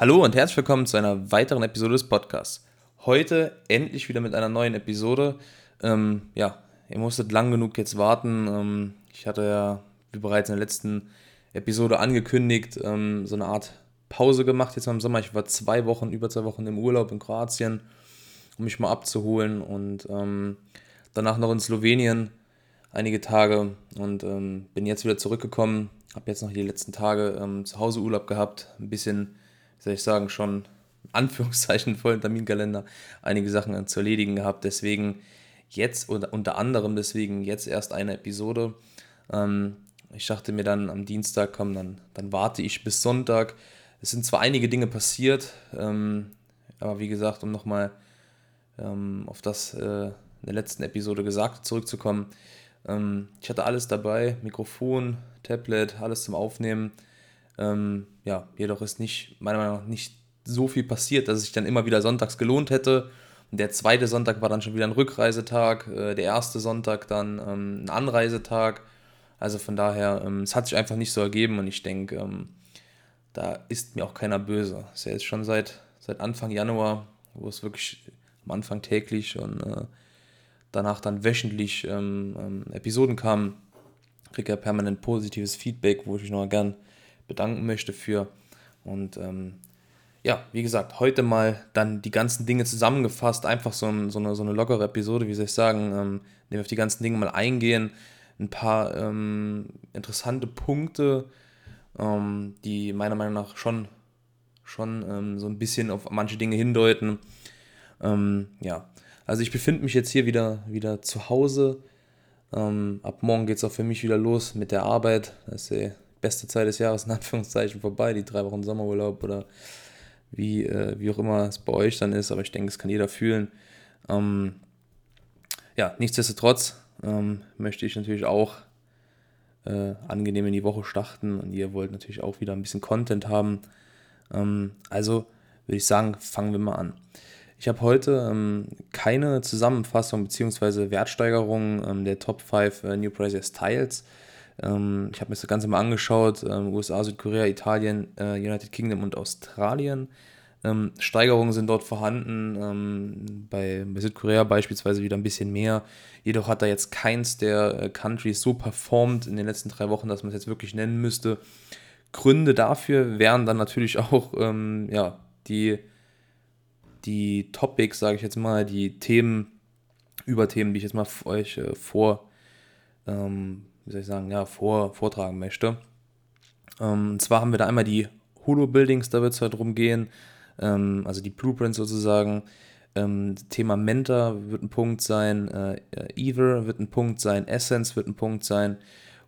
Hallo und herzlich willkommen zu einer weiteren Episode des Podcasts. Heute endlich wieder mit einer neuen Episode. Ähm, ja, ihr musstet lang genug jetzt warten. Ähm, ich hatte ja, wie bereits in der letzten Episode angekündigt, ähm, so eine Art Pause gemacht jetzt im Sommer. Ich war zwei Wochen, über zwei Wochen im Urlaub in Kroatien, um mich mal abzuholen und ähm, danach noch in Slowenien einige Tage und ähm, bin jetzt wieder zurückgekommen. Habe jetzt noch die letzten Tage ähm, zu Hause Urlaub gehabt, ein bisschen soll ich sagen, schon Anführungszeichen vollen Terminkalender einige Sachen zu erledigen gehabt. Deswegen jetzt oder unter anderem deswegen jetzt erst eine Episode. Ähm, ich dachte mir dann am Dienstag, komm, dann, dann warte ich bis Sonntag. Es sind zwar einige Dinge passiert, ähm, aber wie gesagt, um nochmal ähm, auf das äh, in der letzten Episode gesagt zurückzukommen, ich hatte alles dabei, Mikrofon, Tablet, alles zum Aufnehmen. Ja, jedoch ist nicht, meiner Meinung nach, nicht so viel passiert, dass es sich dann immer wieder sonntags gelohnt hätte. Der zweite Sonntag war dann schon wieder ein Rückreisetag, äh, der erste Sonntag dann ähm, ein Anreisetag. Also von daher, ähm, es hat sich einfach nicht so ergeben und ich denke, ähm, da ist mir auch keiner böse. Es ist ja jetzt schon seit, seit Anfang Januar, wo es wirklich am Anfang täglich und äh, danach dann wöchentlich Episoden kamen, kriege ja permanent positives Feedback, wo ich mich noch gern bedanken möchte für. Und ähm, ja, wie gesagt, heute mal dann die ganzen Dinge zusammengefasst, einfach so, ein, so, eine, so eine lockere Episode, wie soll ich sagen, ähm, indem wir auf die ganzen Dinge mal eingehen, ein paar ähm, interessante Punkte, ähm, die meiner Meinung nach schon, schon ähm, so ein bisschen auf manche Dinge hindeuten. Ähm, ja, also ich befinde mich jetzt hier wieder, wieder zu Hause. Ähm, ab morgen geht es auch für mich wieder los mit der Arbeit. Das ist äh, beste Zeit des Jahres in Anführungszeichen vorbei, die drei Wochen Sommerurlaub oder wie, äh, wie auch immer es bei euch dann ist, aber ich denke, es kann jeder fühlen. Ähm, ja, nichtsdestotrotz ähm, möchte ich natürlich auch äh, angenehm in die Woche starten und ihr wollt natürlich auch wieder ein bisschen Content haben. Ähm, also würde ich sagen, fangen wir mal an. Ich habe heute ähm, keine Zusammenfassung bzw. Wertsteigerung ähm, der Top 5 äh, New Prices Styles ähm, ich habe mir das Ganze mal angeschaut, ähm, USA, Südkorea, Italien, äh, United Kingdom und Australien. Ähm, Steigerungen sind dort vorhanden, ähm, bei, bei, Südkorea beispielsweise wieder ein bisschen mehr. Jedoch hat da jetzt keins der äh, Countries so performt in den letzten drei Wochen, dass man es jetzt wirklich nennen müsste. Gründe dafür wären dann natürlich auch ähm, ja, die, die Topics, sage ich jetzt mal, die Themen, Überthemen, die ich jetzt mal euch äh, vor, ähm, wie soll ich sagen, ja, vor, vortragen möchte. Ähm, und zwar haben wir da einmal die Holo-Buildings, da wird es halt drum gehen, ähm, also die Blueprints sozusagen. Ähm, Thema Mentor wird ein Punkt sein, äh, Ether wird ein Punkt sein, Essence wird ein Punkt sein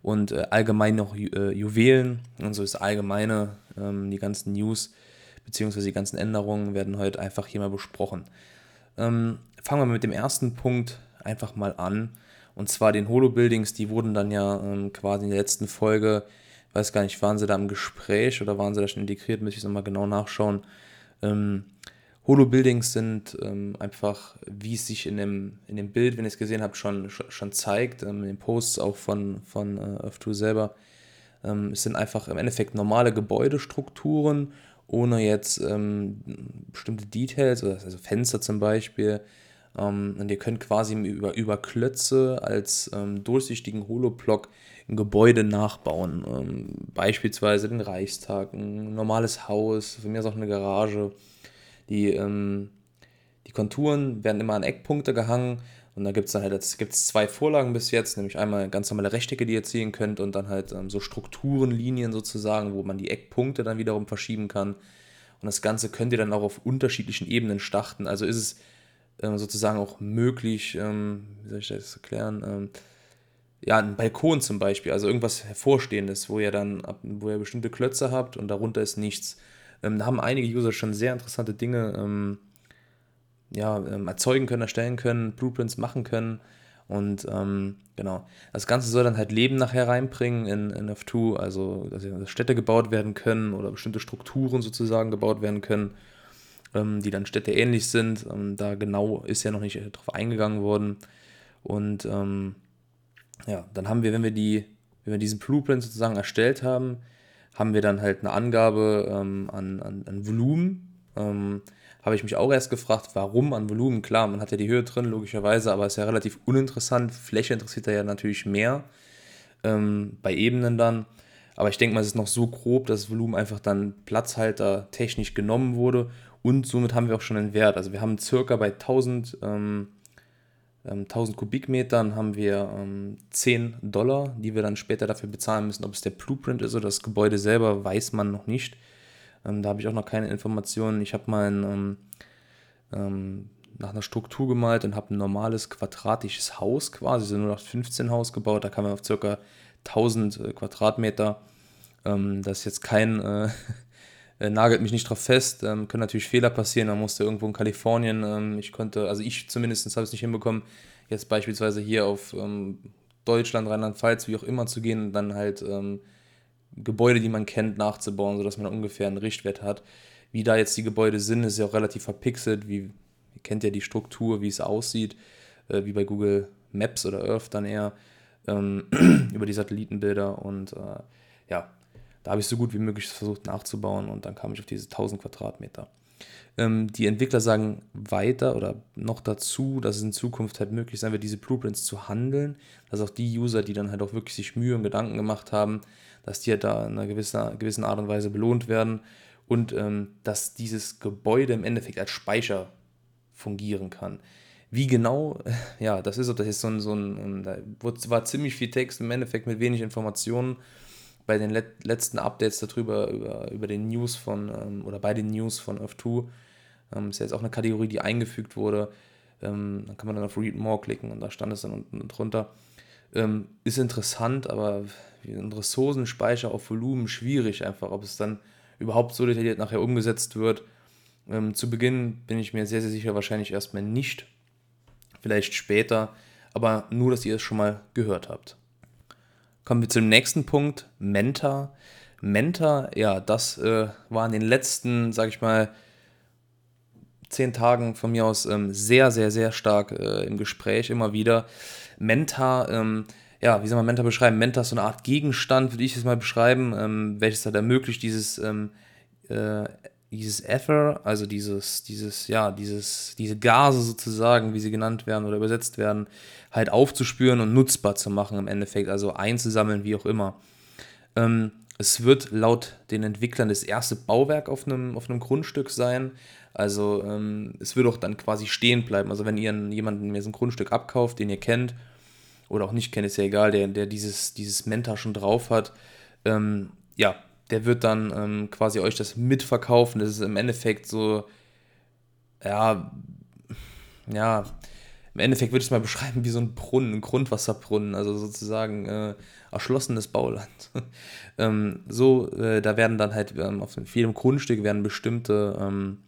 und äh, allgemein noch Ju äh, Juwelen und so ist allgemeine, ähm, die ganzen News beziehungsweise die ganzen Änderungen werden heute einfach hier mal besprochen. Ähm, fangen wir mit dem ersten Punkt einfach mal an. Und zwar den Holo-Buildings, die wurden dann ja ähm, quasi in der letzten Folge, weiß gar nicht, waren sie da im Gespräch oder waren sie da schon integriert, müsste ich nochmal genau nachschauen. Ähm, Holo-Buildings sind ähm, einfach, wie es sich in dem, in dem Bild, wenn ihr es gesehen habt, schon, schon zeigt, ähm, in den Posts auch von, von äh, F2 selber. Ähm, es sind einfach im Endeffekt normale Gebäudestrukturen, ohne jetzt ähm, bestimmte Details, also Fenster zum Beispiel, und ihr könnt quasi über, über Klötze als ähm, durchsichtigen Holoblock ein Gebäude nachbauen. Ähm, beispielsweise den Reichstag, ein normales Haus, von mir ist auch eine Garage. Die, ähm, die Konturen werden immer an Eckpunkte gehangen und da gibt es halt gibt's zwei Vorlagen bis jetzt, nämlich einmal ganz normale Rechtecke, die ihr ziehen könnt und dann halt ähm, so Strukturenlinien sozusagen, wo man die Eckpunkte dann wiederum verschieben kann. Und das Ganze könnt ihr dann auch auf unterschiedlichen Ebenen starten. Also ist es ähm, sozusagen auch möglich, ähm, wie soll ich das erklären? Ähm, ja, ein Balkon zum Beispiel, also irgendwas Hervorstehendes, wo ihr dann, wo ihr bestimmte Klötze habt und darunter ist nichts. Ähm, da haben einige User schon sehr interessante Dinge ähm, ja, ähm, erzeugen können, erstellen können, Blueprints machen können. Und ähm, genau, das Ganze soll dann halt Leben nachher reinbringen in, in F2, also dass Städte gebaut werden können oder bestimmte Strukturen sozusagen gebaut werden können die dann Städte ähnlich sind. Ähm, da genau ist ja noch nicht drauf eingegangen worden. Und ähm, ja, dann haben wir, wenn wir die, wenn wir diesen Blueprint sozusagen erstellt haben, haben wir dann halt eine Angabe ähm, an, an, an Volumen. Ähm, habe ich mich auch erst gefragt, warum an Volumen. Klar, man hat ja die Höhe drin, logischerweise, aber ist ja relativ uninteressant. Fläche interessiert ja natürlich mehr ähm, bei Ebenen dann. Aber ich denke mal, es ist noch so grob, dass das Volumen einfach dann Platzhalter technisch genommen wurde und somit haben wir auch schon einen Wert. Also wir haben circa bei 1000, ähm, 1000 ähm, Kubikmetern haben wir ähm, 10 Dollar, die wir dann später dafür bezahlen müssen. Ob es der Blueprint ist oder das Gebäude selber, weiß man noch nicht. Ähm, da habe ich auch noch keine Informationen. Ich habe mal ein, ähm, ähm, nach einer Struktur gemalt und habe ein normales quadratisches Haus quasi, so nur noch 15 Haus gebaut. Da kam man auf ca. 1000 äh, Quadratmeter. Ähm, das ist jetzt kein, äh, äh, nagelt mich nicht drauf fest, ähm, können natürlich Fehler passieren. Man musste irgendwo in Kalifornien, ähm, ich konnte, also ich zumindest habe es nicht hinbekommen, jetzt beispielsweise hier auf ähm, Deutschland, Rheinland-Pfalz, wie auch immer zu gehen und dann halt ähm, Gebäude, die man kennt, nachzubauen, sodass man ungefähr einen Richtwert hat. Wie da jetzt die Gebäude sind, ist ja auch relativ verpixelt. Wie, ihr kennt ja die Struktur, wie es aussieht, äh, wie bei Google Maps oder Earth dann eher, ähm, über die Satellitenbilder. Und äh, ja, da habe ich so gut wie möglich versucht nachzubauen und dann kam ich auf diese 1000 Quadratmeter. Ähm, die Entwickler sagen weiter oder noch dazu, dass es in Zukunft halt möglich sein wird, diese Blueprints zu handeln, dass auch die User, die dann halt auch wirklich sich Mühe und Gedanken gemacht haben, dass die halt da in einer gewissen, gewissen Art und Weise belohnt werden und ähm, dass dieses Gebäude im Endeffekt als Speicher fungieren kann. Wie genau, ja, das ist, das ist so ein, so ein, da war ziemlich viel Text im Endeffekt mit wenig Informationen bei den let letzten Updates darüber, über, über den News von, ähm, oder bei den News von Earth2, ähm, ist ja jetzt auch eine Kategorie, die eingefügt wurde. Ähm, dann kann man dann auf Read More klicken und da stand es dann unten drunter. Ähm, ist interessant, aber ein Ressourcenspeicher auf Volumen schwierig einfach, ob es dann überhaupt so detailliert nachher umgesetzt wird. Ähm, zu Beginn bin ich mir sehr, sehr sicher, wahrscheinlich erstmal nicht. Vielleicht später, aber nur, dass ihr es schon mal gehört habt. Kommen wir zum nächsten Punkt, Menta. Menta, ja, das äh, war in den letzten, sag ich mal, zehn Tagen von mir aus ähm, sehr, sehr, sehr stark äh, im Gespräch immer wieder. Menta, ähm, ja, wie soll man Menta beschreiben? Menta ist so eine Art Gegenstand, würde ich es mal beschreiben, ähm, welches halt ermöglicht, dieses, ähm, äh, dieses Ether, also dieses, dieses, ja, dieses, diese Gase sozusagen, wie sie genannt werden oder übersetzt werden, halt aufzuspüren und nutzbar zu machen im Endeffekt, also einzusammeln, wie auch immer. Ähm, es wird laut den Entwicklern das erste Bauwerk auf einem, auf Grundstück sein. Also ähm, es wird auch dann quasi stehen bleiben. Also wenn ihr jemanden mir so ein Grundstück abkauft, den ihr kennt, oder auch nicht kennt, ist ja egal, der, der dieses, dieses Menta schon drauf hat, ähm, ja, der wird dann ähm, quasi euch das mitverkaufen. Das ist im Endeffekt so, ja, ja, im Endeffekt würde ich es mal beschreiben wie so ein Brunnen, ein Grundwasserbrunnen, also sozusagen äh, erschlossenes Bauland. ähm, so, äh, da werden dann halt ähm, auf jedem Grundstück werden bestimmte, ähm,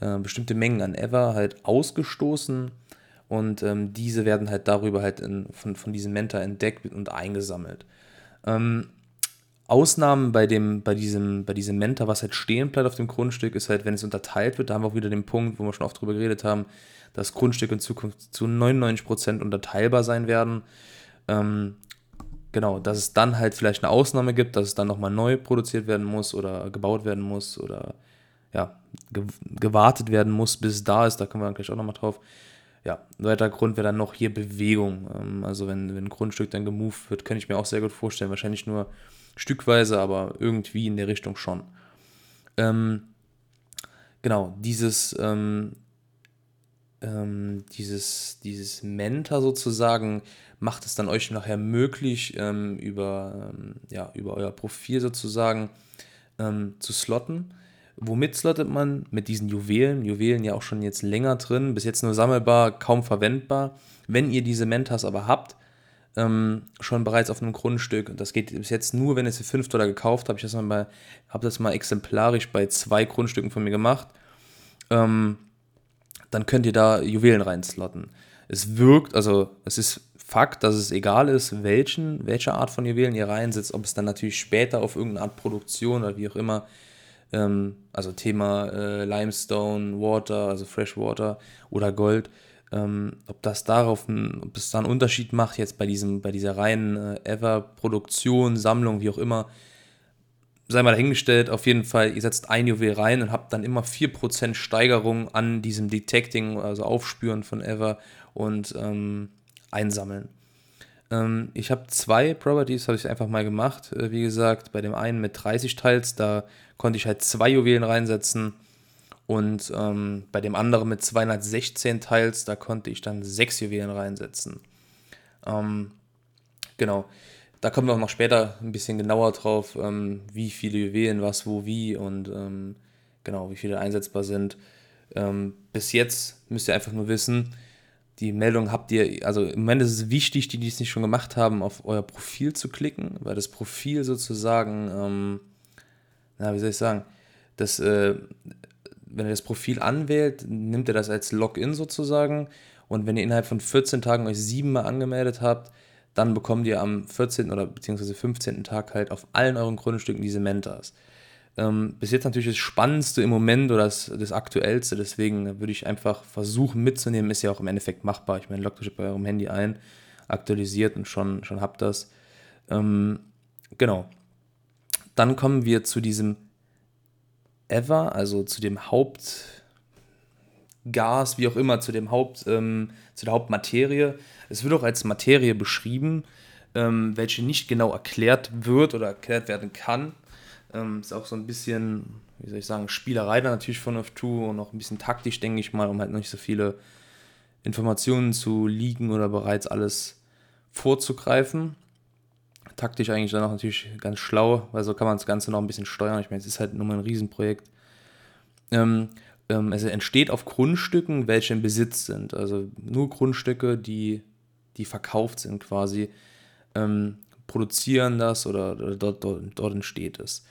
äh, bestimmte Mengen an Ever halt ausgestoßen und ähm, diese werden halt darüber halt in, von, von diesem Mentor entdeckt und eingesammelt. Ähm, Ausnahmen bei, dem, bei, diesem, bei diesem Mentor, was halt stehen bleibt auf dem Grundstück, ist halt, wenn es unterteilt wird, da haben wir auch wieder den Punkt, wo wir schon oft drüber geredet haben, dass Grundstücke in Zukunft zu 99% unterteilbar sein werden. Ähm, genau, dass es dann halt vielleicht eine Ausnahme gibt, dass es dann nochmal neu produziert werden muss oder gebaut werden muss oder ja, ge gewartet werden muss, bis es da ist. Da kommen wir dann gleich auch nochmal drauf. Ja, ein weiterer Grund wäre dann noch hier Bewegung. Ähm, also wenn, wenn ein Grundstück dann gemoved wird, kann ich mir auch sehr gut vorstellen. Wahrscheinlich nur stückweise, aber irgendwie in der Richtung schon. Ähm, genau, dieses ähm, ähm, dieses, dieses Mentor sozusagen macht es dann euch nachher möglich, ähm, über, ähm, ja, über euer Profil sozusagen ähm, zu slotten. Womit slottet man? Mit diesen Juwelen. Juwelen ja auch schon jetzt länger drin, bis jetzt nur sammelbar, kaum verwendbar. Wenn ihr diese Mentors aber habt, ähm, schon bereits auf einem Grundstück, das geht bis jetzt nur, wenn es für 5 Dollar gekauft habt, ich habe das mal exemplarisch bei zwei Grundstücken von mir gemacht, ähm, dann könnt ihr da Juwelen reinslotten. Es wirkt, also es ist Fakt, dass es egal ist, welchen, welche Art von Juwelen ihr reinsetzt, ob es dann natürlich später auf irgendeine Art Produktion oder wie auch immer, ähm, also Thema äh, Limestone, Water, also Freshwater oder Gold, ähm, ob das darauf, ein, ob es da einen Unterschied macht jetzt bei diesem, bei dieser reinen äh, Ever-Produktion, Sammlung, wie auch immer, sei mal dahingestellt, auf jeden Fall, ihr setzt ein Juwel rein und habt dann immer 4% Steigerung an diesem Detecting, also Aufspüren von Ever und ähm, Einsammeln. Ähm, ich habe zwei Properties, habe ich einfach mal gemacht. Äh, wie gesagt, bei dem einen mit 30 Teils, da konnte ich halt zwei Juwelen reinsetzen. Und ähm, bei dem anderen mit 216 Teils, da konnte ich dann sechs Juwelen reinsetzen. Ähm, genau. Da kommen wir auch noch später ein bisschen genauer drauf, ähm, wie viele Juwelen, was, wo, wie und ähm, genau, wie viele einsetzbar sind. Ähm, bis jetzt müsst ihr einfach nur wissen, die Meldung habt ihr, also im Moment ist es wichtig, die, die es nicht schon gemacht haben, auf euer Profil zu klicken, weil das Profil sozusagen, ähm, na, wie soll ich sagen, das, äh, wenn ihr das Profil anwählt, nimmt er das als Login sozusagen und wenn ihr innerhalb von 14 Tagen euch siebenmal angemeldet habt, dann bekommt ihr am 14. oder beziehungsweise 15. Tag halt auf allen euren Grundstücken diese Mentas. Ähm, bis jetzt natürlich das Spannendste im Moment oder das, das Aktuellste, deswegen würde ich einfach versuchen mitzunehmen, ist ja auch im Endeffekt machbar. Ich meine, loggt euch bei eurem Handy ein, aktualisiert und schon, schon habt das. Ähm, genau. Dann kommen wir zu diesem Ever, also zu dem Hauptgas, wie auch immer, zu dem Haupt, ähm, zu der Hauptmaterie. Es wird auch als Materie beschrieben, ähm, welche nicht genau erklärt wird oder erklärt werden kann. Ähm, ist auch so ein bisschen, wie soll ich sagen, Spielerei da natürlich von F2 und auch ein bisschen taktisch, denke ich mal, um halt nicht so viele Informationen zu liegen oder bereits alles vorzugreifen. Taktisch eigentlich dann auch natürlich ganz schlau, weil so kann man das Ganze noch ein bisschen steuern. Ich meine, es ist halt nur mal ein Riesenprojekt. Ähm, ähm, es entsteht auf Grundstücken, welche im Besitz sind. Also nur Grundstücke, die die verkauft sind quasi, ähm, produzieren das oder, oder dort, dort, dort, entsteht es.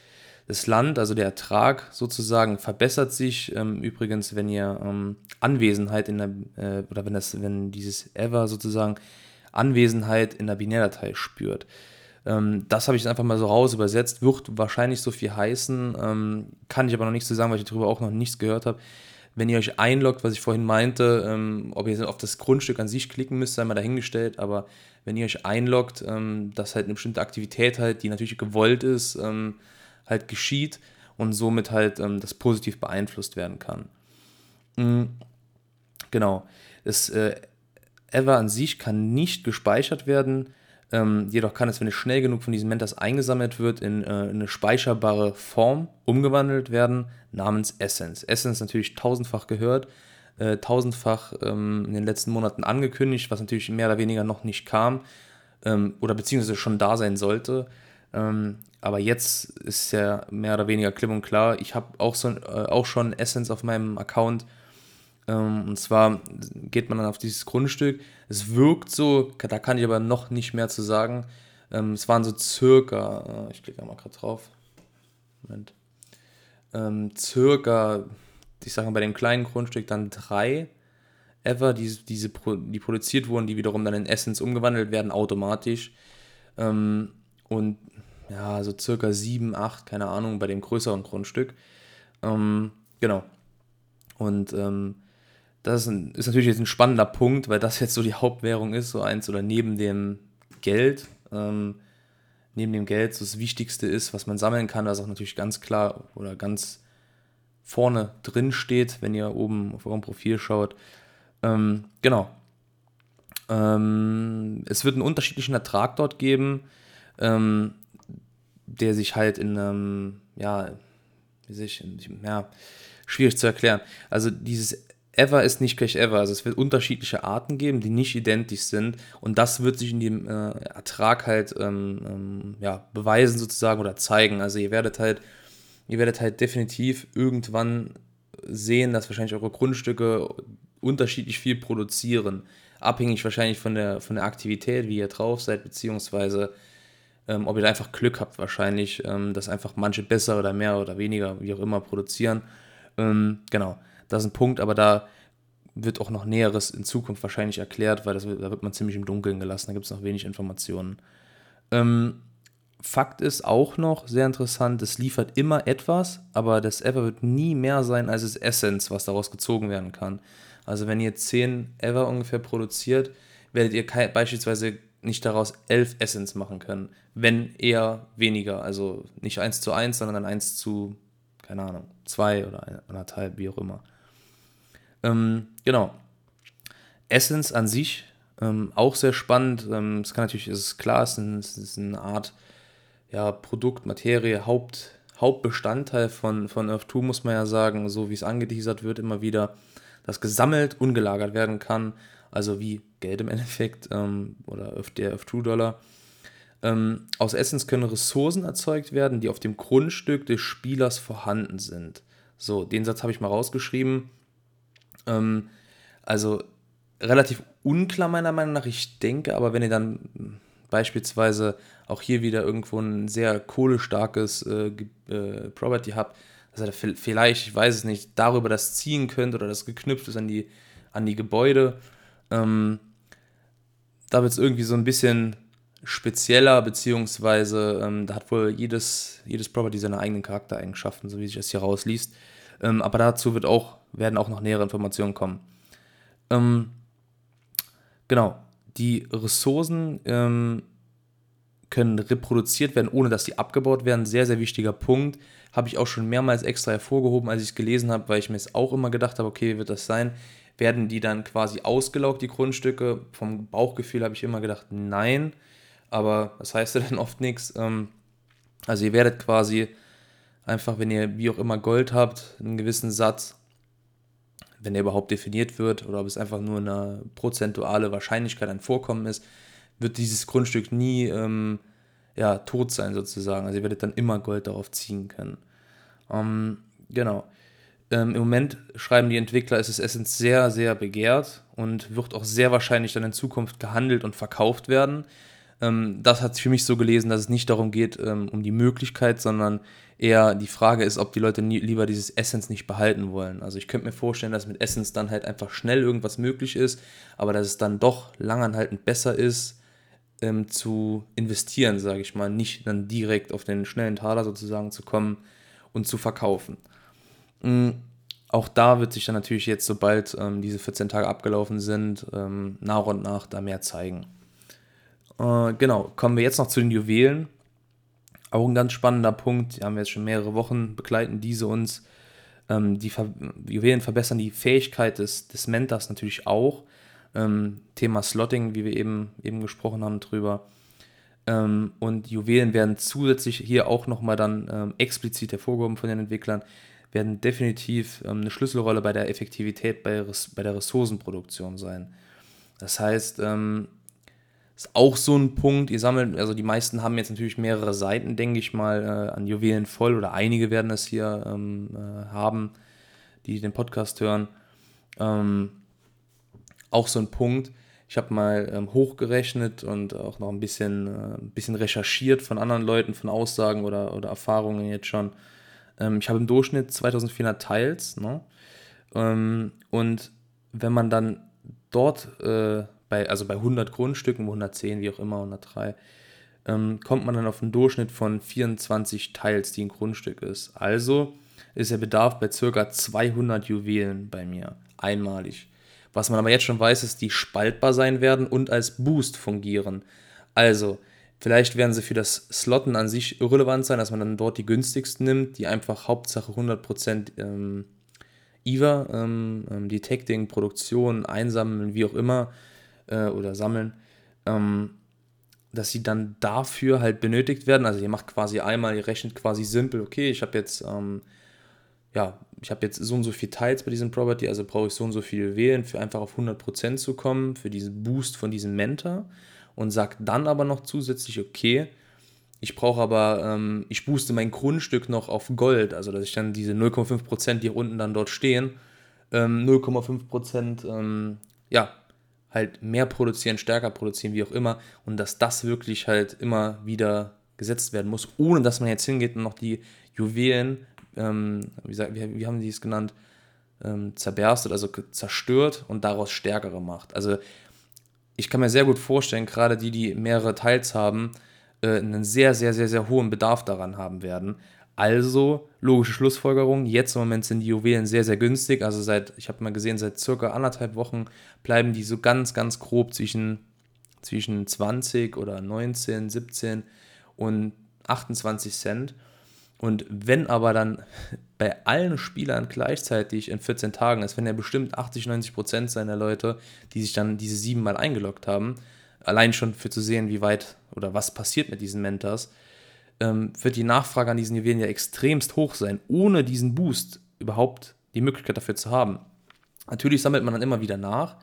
Das Land, also der Ertrag sozusagen, verbessert sich ähm, übrigens, wenn ihr ähm, Anwesenheit in der, äh, oder wenn das, wenn dieses Ever sozusagen Anwesenheit in der Binärdatei spürt. Ähm, das habe ich einfach mal so raus übersetzt, wird wahrscheinlich so viel heißen, ähm, kann ich aber noch nichts zu sagen, weil ich darüber auch noch nichts gehört habe wenn ihr euch einloggt, was ich vorhin meinte, ähm, ob ihr auf das Grundstück an sich klicken müsst, sei mal dahingestellt, aber wenn ihr euch einloggt, dass halt eine bestimmte Aktivität halt, die natürlich gewollt ist, halt geschieht und somit halt das positiv beeinflusst werden kann. Mhm. Genau. Das äh, Ever an sich kann nicht gespeichert werden, ähm, jedoch kann es, wenn es schnell genug von diesen Mentas eingesammelt wird, in, äh, in eine speicherbare Form umgewandelt werden, namens Essence. Essence natürlich tausendfach gehört, äh, tausendfach ähm, in den letzten Monaten angekündigt, was natürlich mehr oder weniger noch nicht kam ähm, oder beziehungsweise schon da sein sollte. Ähm, aber jetzt ist ja mehr oder weniger klipp und klar. Ich habe auch, so, äh, auch schon Essence auf meinem Account und zwar geht man dann auf dieses Grundstück. Es wirkt so, da kann ich aber noch nicht mehr zu sagen. Ähm, es waren so circa, äh, ich klicke mal gerade drauf. Moment. Ähm, circa, ich sage mal bei dem kleinen Grundstück dann drei ever, die, diese, die produziert wurden, die wiederum dann in Essence umgewandelt werden, automatisch. und ja, so circa sieben, acht, keine Ahnung, bei dem größeren Grundstück. genau. Und ähm, das ist, ein, ist, natürlich jetzt ein spannender Punkt, weil das jetzt so die Hauptwährung ist, so eins oder neben dem Geld, ähm, neben dem Geld so das Wichtigste ist, was man sammeln kann, was auch natürlich ganz klar oder ganz vorne drin steht, wenn ihr oben auf eurem Profil schaut. Ähm, genau. Ähm, es wird einen unterschiedlichen Ertrag dort geben, ähm, der sich halt in einem, ja, wie sich, ja, schwierig zu erklären. Also dieses ever ist nicht gleich ever. Also es wird unterschiedliche Arten geben, die nicht identisch sind. Und das wird sich in dem äh, Ertrag halt ähm, ähm, ja, beweisen sozusagen oder zeigen. Also ihr werdet halt, ihr werdet halt definitiv irgendwann sehen, dass wahrscheinlich eure Grundstücke unterschiedlich viel produzieren. Abhängig wahrscheinlich von der, von der Aktivität, wie ihr drauf seid, beziehungsweise ähm, ob ihr einfach Glück habt wahrscheinlich, ähm, dass einfach manche besser oder mehr oder weniger, wie auch immer, produzieren. Ähm, genau. Das ist ein Punkt, aber da wird auch noch Näheres in Zukunft wahrscheinlich erklärt, weil das, da wird man ziemlich im Dunkeln gelassen, da gibt es noch wenig Informationen. Ähm, Fakt ist auch noch sehr interessant, es liefert immer etwas, aber das Ever wird nie mehr sein als das Essence, was daraus gezogen werden kann. Also wenn ihr 10 Ever ungefähr produziert, werdet ihr beispielsweise nicht daraus elf Essence machen können. Wenn eher weniger. Also nicht 1 zu 1, sondern dann 1 zu, keine Ahnung, 2 oder anderthalb, wie auch immer. Ähm, genau. Essence an sich ähm, auch sehr spannend. Ähm, es kann natürlich, es ist klar, es ist, es ist eine Art ja, Produkt, Materie, Haupt, Hauptbestandteil von, von Earth 2, muss man ja sagen, so wie es angeteasert wird, immer wieder, das gesammelt, ungelagert werden kann, also wie Geld im Endeffekt ähm, oder der Earth 2 Dollar. Ähm, aus Essence können Ressourcen erzeugt werden, die auf dem Grundstück des Spielers vorhanden sind. So, den Satz habe ich mal rausgeschrieben. Ähm, also relativ unklar meiner Meinung nach. Ich denke aber, wenn ihr dann beispielsweise auch hier wieder irgendwo ein sehr kohlestarkes äh, äh, Property habt, dass ihr vielleicht, ich weiß es nicht, darüber das ziehen könnt oder das geknüpft ist an die, an die Gebäude. Ähm, da wird es irgendwie so ein bisschen spezieller, beziehungsweise ähm, da hat wohl jedes, jedes Property seine eigenen Charaktereigenschaften, so wie sich das hier rausliest. Ähm, aber dazu wird auch, werden auch noch nähere Informationen kommen. Ähm, genau, die Ressourcen ähm, können reproduziert werden, ohne dass sie abgebaut werden. Sehr, sehr wichtiger Punkt. Habe ich auch schon mehrmals extra hervorgehoben, als ich es gelesen habe, weil ich mir es auch immer gedacht habe, okay, wie wird das sein? Werden die dann quasi ausgelaugt, die Grundstücke? Vom Bauchgefühl habe ich immer gedacht, nein. Aber das heißt ja dann oft nichts. Ähm, also ihr werdet quasi einfach, wenn ihr wie auch immer Gold habt, einen gewissen Satz wenn der überhaupt definiert wird oder ob es einfach nur eine prozentuale Wahrscheinlichkeit ein Vorkommen ist, wird dieses Grundstück nie ähm, ja, tot sein sozusagen. Also ihr werdet dann immer Gold darauf ziehen können. Ähm, genau. Ähm, Im Moment schreiben die Entwickler, es ist Essence sehr, sehr begehrt und wird auch sehr wahrscheinlich dann in Zukunft gehandelt und verkauft werden. Ähm, das hat sich für mich so gelesen, dass es nicht darum geht, ähm, um die Möglichkeit, sondern eher die Frage ist, ob die Leute nie, lieber dieses Essence nicht behalten wollen. Also ich könnte mir vorstellen, dass mit Essence dann halt einfach schnell irgendwas möglich ist, aber dass es dann doch langanhaltend besser ist, ähm, zu investieren, sage ich mal, nicht dann direkt auf den schnellen Taler sozusagen zu kommen und zu verkaufen. Mhm. Auch da wird sich dann natürlich jetzt, sobald ähm, diese 14 Tage abgelaufen sind, ähm, nach und nach da mehr zeigen. Äh, genau, kommen wir jetzt noch zu den Juwelen. Auch ein ganz spannender Punkt, die haben wir jetzt schon mehrere Wochen, begleiten diese uns. Ähm, die Ver Juwelen verbessern die Fähigkeit des, des Mentors natürlich auch. Ähm, Thema Slotting, wie wir eben, eben gesprochen haben drüber. Ähm, und Juwelen werden zusätzlich hier auch nochmal dann ähm, explizit hervorgehoben von den Entwicklern, werden definitiv ähm, eine Schlüsselrolle bei der Effektivität bei, bei der Ressourcenproduktion sein. Das heißt, ähm, ist auch so ein Punkt. Ihr sammelt, also die meisten haben jetzt natürlich mehrere Seiten, denke ich mal, äh, an Juwelen voll oder einige werden es hier ähm, äh, haben, die den Podcast hören. Ähm, auch so ein Punkt. Ich habe mal ähm, hochgerechnet und auch noch ein bisschen, äh, ein bisschen recherchiert von anderen Leuten, von Aussagen oder, oder Erfahrungen jetzt schon. Ähm, ich habe im Durchschnitt 2400 Teils. Ne? Ähm, und wenn man dann dort äh, bei, also bei 100 Grundstücken, 110, wie auch immer, 103, ähm, kommt man dann auf einen Durchschnitt von 24 Teils, die ein Grundstück ist. Also ist der Bedarf bei ca. 200 Juwelen bei mir, einmalig. Was man aber jetzt schon weiß, ist, die spaltbar sein werden und als Boost fungieren. Also, vielleicht werden sie für das Slotten an sich irrelevant sein, dass man dann dort die günstigsten nimmt, die einfach Hauptsache 100% ähm, IVA, ähm, ähm, Detecting, Produktion, Einsammeln, wie auch immer, äh, oder sammeln, ähm, dass sie dann dafür halt benötigt werden. Also ihr macht quasi einmal, ihr rechnet quasi simpel, okay, ich habe jetzt, ähm, ja, ich habe jetzt so und so viel Teils bei diesem Property, also brauche ich so und so viele Wählen, für einfach auf 100% zu kommen, für diesen Boost von diesem Mentor und sagt dann aber noch zusätzlich, okay, ich brauche aber, ähm, ich booste mein Grundstück noch auf Gold, also dass ich dann diese 0,5%, die unten dann dort stehen, ähm, 0,5% ähm, ja, halt mehr produzieren, stärker produzieren, wie auch immer. Und dass das wirklich halt immer wieder gesetzt werden muss, ohne dass man jetzt hingeht und noch die Juwelen, ähm, wie, wie, wie, haben die es genannt, ähm, zerberstet, also zerstört und daraus stärkere macht. Also ich kann mir sehr gut vorstellen, gerade die, die mehrere Teils haben, äh, einen sehr, sehr, sehr, sehr hohen Bedarf daran haben werden. Also, logische Schlussfolgerung, jetzt im Moment sind die Juwelen sehr, sehr günstig. Also seit, ich habe mal gesehen, seit circa anderthalb Wochen bleiben die so ganz, ganz grob zwischen zwischen 20 oder 19, 17 und 28 Cent. Und wenn aber dann bei allen Spielern gleichzeitig in 14 Tagen ist, wenn ja bestimmt 80, 90 Prozent seiner Leute, die sich dann diese sieben Mal eingeloggt haben, allein schon für zu sehen, wie weit oder was passiert mit diesen Mentors, ähm, wird die Nachfrage an diesen Juwelen ja extremst hoch sein, ohne diesen Boost überhaupt die Möglichkeit dafür zu haben. Natürlich sammelt man dann immer wieder nach,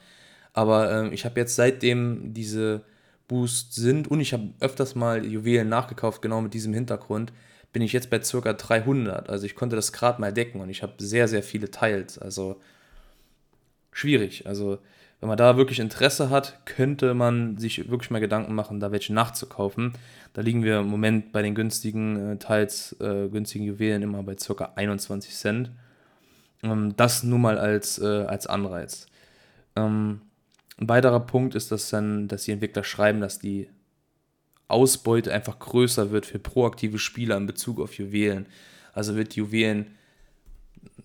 aber ähm, ich habe jetzt seitdem diese Boosts sind und ich habe öfters mal Juwelen nachgekauft, genau mit diesem Hintergrund, bin ich jetzt bei ca. 300. Also ich konnte das gerade mal decken und ich habe sehr, sehr viele Teils. Also schwierig. Also wenn man da wirklich Interesse hat, könnte man sich wirklich mal Gedanken machen, da welche nachzukaufen. Da liegen wir im Moment bei den günstigen äh, Teils, äh, günstigen Juwelen immer bei ca. 21 Cent. Ähm, das nur mal als, äh, als Anreiz. Ähm, ein weiterer Punkt ist, dass dann, dass die Entwickler schreiben, dass die Ausbeute einfach größer wird für proaktive Spieler in Bezug auf Juwelen. Also wird Juwelen,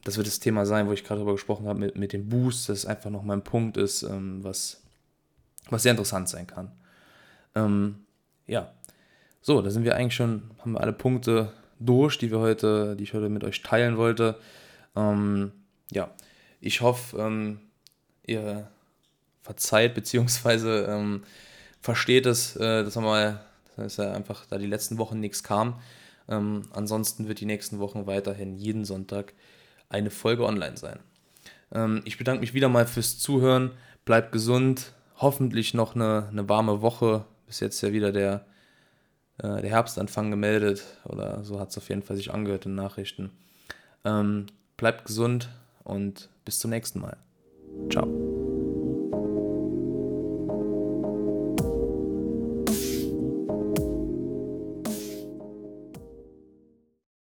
das wird das Thema sein, wo ich gerade darüber gesprochen habe, mit, mit dem Boost, das einfach nochmal ein Punkt ist, ähm, was, was sehr interessant sein kann. Ähm, ja, so, da sind wir eigentlich schon, haben wir alle Punkte durch, die wir heute, die ich heute mit euch teilen wollte. Ähm, ja, ich hoffe, ähm, ihr verzeiht beziehungsweise ähm, versteht es, äh, dass mal, dass ja einfach da die letzten Wochen nichts kam. Ähm, ansonsten wird die nächsten Wochen weiterhin jeden Sonntag eine Folge online sein. Ähm, ich bedanke mich wieder mal fürs Zuhören. Bleibt gesund. Hoffentlich noch eine, eine warme Woche. Bis jetzt ja wieder der, äh, der Herbstanfang gemeldet. Oder so hat es auf jeden Fall sich angehört in Nachrichten. Ähm, bleibt gesund und bis zum nächsten Mal. Ciao.